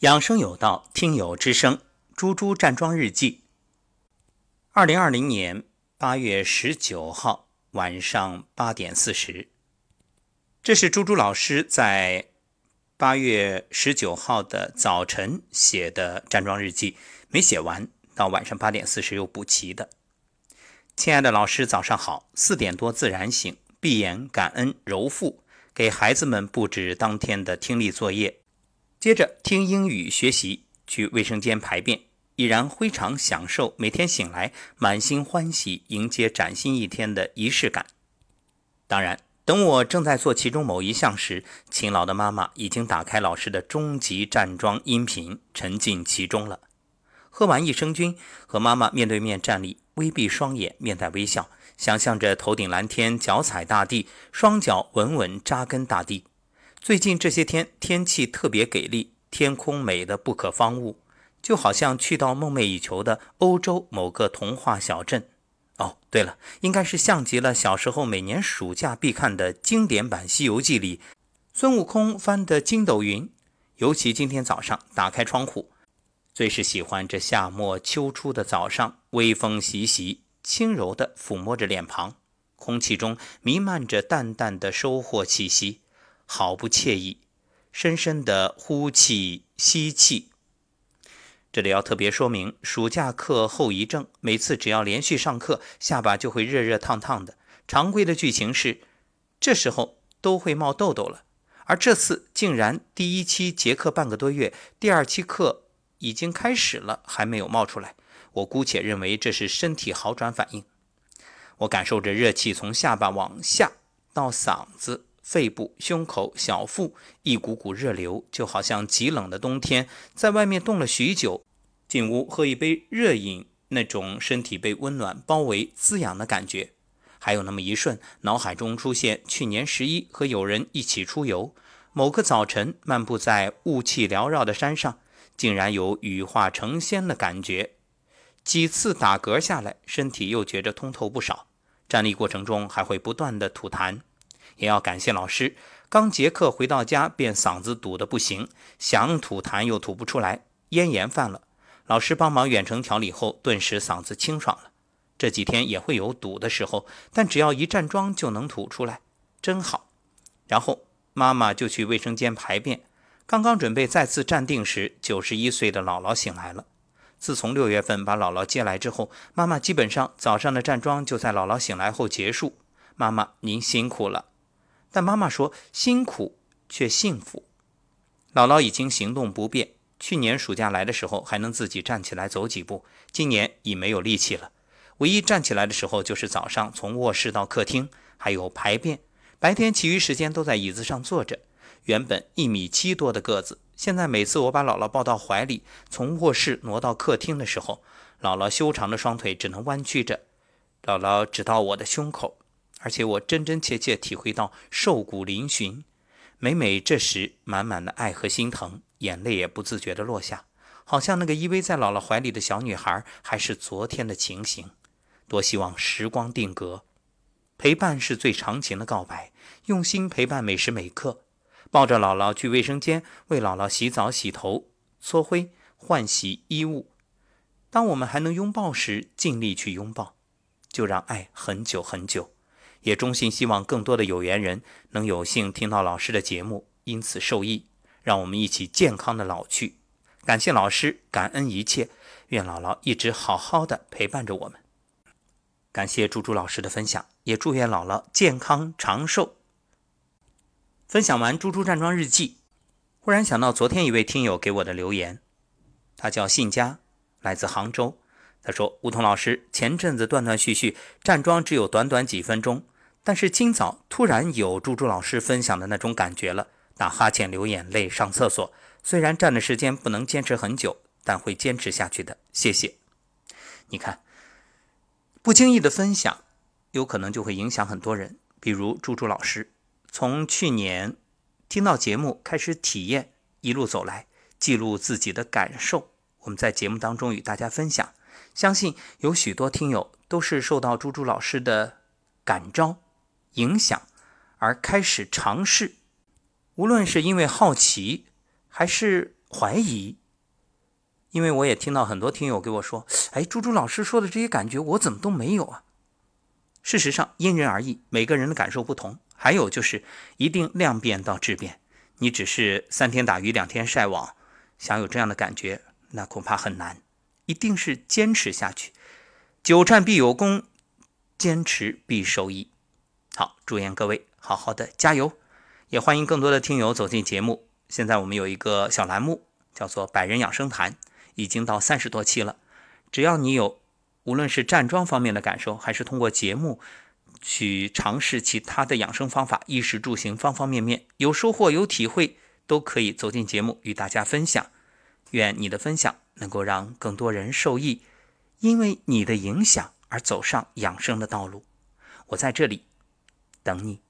养生有道，听友之声，猪猪站桩日记。二零二零年八月十九号晚上八点四十，这是猪猪老师在八月十九号的早晨写的站桩日记，没写完，到晚上八点四十又补齐的。亲爱的老师，早上好！四点多自然醒，闭眼感恩揉腹，给孩子们布置当天的听力作业。接着听英语学习，去卫生间排便，已然非常享受每天醒来满心欢喜迎接崭新一天的仪式感。当然，等我正在做其中某一项时，勤劳的妈妈已经打开老师的终极站桩音频，沉浸其中了。喝完益生菌，和妈妈面对面站立，微闭双眼，面带微笑，想象着头顶蓝天，脚踩大地，双脚稳稳扎根大地。最近这些天天气特别给力，天空美得不可方物，就好像去到梦寐以求的欧洲某个童话小镇。哦，对了，应该是像极了小时候每年暑假必看的经典版《西游记》里孙悟空翻的筋斗云。尤其今天早上打开窗户，最是喜欢这夏末秋初的早上，微风习习，轻柔地抚摸着脸庞，空气中弥漫着淡淡的收获气息。毫不惬意，深深的呼气吸气。这里要特别说明，暑假课后遗症，每次只要连续上课，下巴就会热热烫烫的。常规的剧情是，这时候都会冒痘痘了，而这次竟然第一期结课半个多月，第二期课已经开始了，还没有冒出来。我姑且认为这是身体好转反应。我感受着热气从下巴往下到嗓子。肺部、胸口、小腹一股股热流，就好像极冷的冬天，在外面冻了许久，进屋喝一杯热饮，那种身体被温暖包围、滋养的感觉。还有那么一瞬，脑海中出现去年十一和友人一起出游，某个早晨漫步在雾气缭绕的山上，竟然有羽化成仙的感觉。几次打嗝下来，身体又觉着通透不少。站立过程中还会不断的吐痰。也要感谢老师，刚结课回到家便嗓子堵得不行，想吐痰又吐不出来，咽炎犯了。老师帮忙远程调理后，顿时嗓子清爽了。这几天也会有堵的时候，但只要一站桩就能吐出来，真好。然后妈妈就去卫生间排便，刚刚准备再次站定时，九十一岁的姥姥醒来了。自从六月份把姥姥接来之后，妈妈基本上早上的站桩就在姥姥醒来后结束。妈妈您辛苦了。但妈妈说：“辛苦却幸福。”姥姥已经行动不便，去年暑假来的时候还能自己站起来走几步，今年已没有力气了。唯一站起来的时候就是早上从卧室到客厅，还有排便。白天其余时间都在椅子上坐着。原本一米七多的个子，现在每次我把姥姥抱到怀里，从卧室挪到客厅的时候，姥姥修长的双腿只能弯曲着，姥姥只到我的胸口。而且我真真切切体会到瘦骨嶙峋，每每这时满满的爱和心疼，眼泪也不自觉地落下，好像那个依偎在姥姥怀里的小女孩还是昨天的情形。多希望时光定格，陪伴是最长情的告白，用心陪伴每时每刻。抱着姥姥去卫生间，为姥姥洗澡、洗头、搓灰、换洗衣物。当我们还能拥抱时，尽力去拥抱，就让爱很久很久。也衷心希望更多的有缘人能有幸听到老师的节目，因此受益，让我们一起健康的老去。感谢老师，感恩一切，愿姥姥一直好好的陪伴着我们。感谢猪猪老师的分享，也祝愿姥姥健康长寿。分享完猪猪站桩日记，忽然想到昨天一位听友给我的留言，他叫信佳，来自杭州。他说：“梧桐老师，前阵子断断续续站桩只有短短几分钟，但是今早突然有猪猪老师分享的那种感觉了，打哈欠、流眼泪、上厕所。虽然站的时间不能坚持很久，但会坚持下去的。谢谢。你看，不经意的分享，有可能就会影响很多人。比如猪猪老师，从去年听到节目开始体验，一路走来，记录自己的感受，我们在节目当中与大家分享。”相信有许多听友都是受到猪猪老师的感召、影响而开始尝试，无论是因为好奇，还是怀疑，因为我也听到很多听友给我说：“哎，朱朱老师说的这些感觉，我怎么都没有啊？”事实上，因人而异，每个人的感受不同。还有就是，一定量变到质变。你只是三天打鱼两天晒网，想有这样的感觉，那恐怕很难。一定是坚持下去，久战必有功，坚持必收益。好，祝愿各位好好的加油，也欢迎更多的听友走进节目。现在我们有一个小栏目，叫做“百人养生谈”，已经到三十多期了。只要你有，无论是站桩方面的感受，还是通过节目去尝试其他的养生方法，衣食住行方方面面有收获、有体会，都可以走进节目与大家分享。愿你的分享能够让更多人受益，因为你的影响而走上养生的道路。我在这里。等你。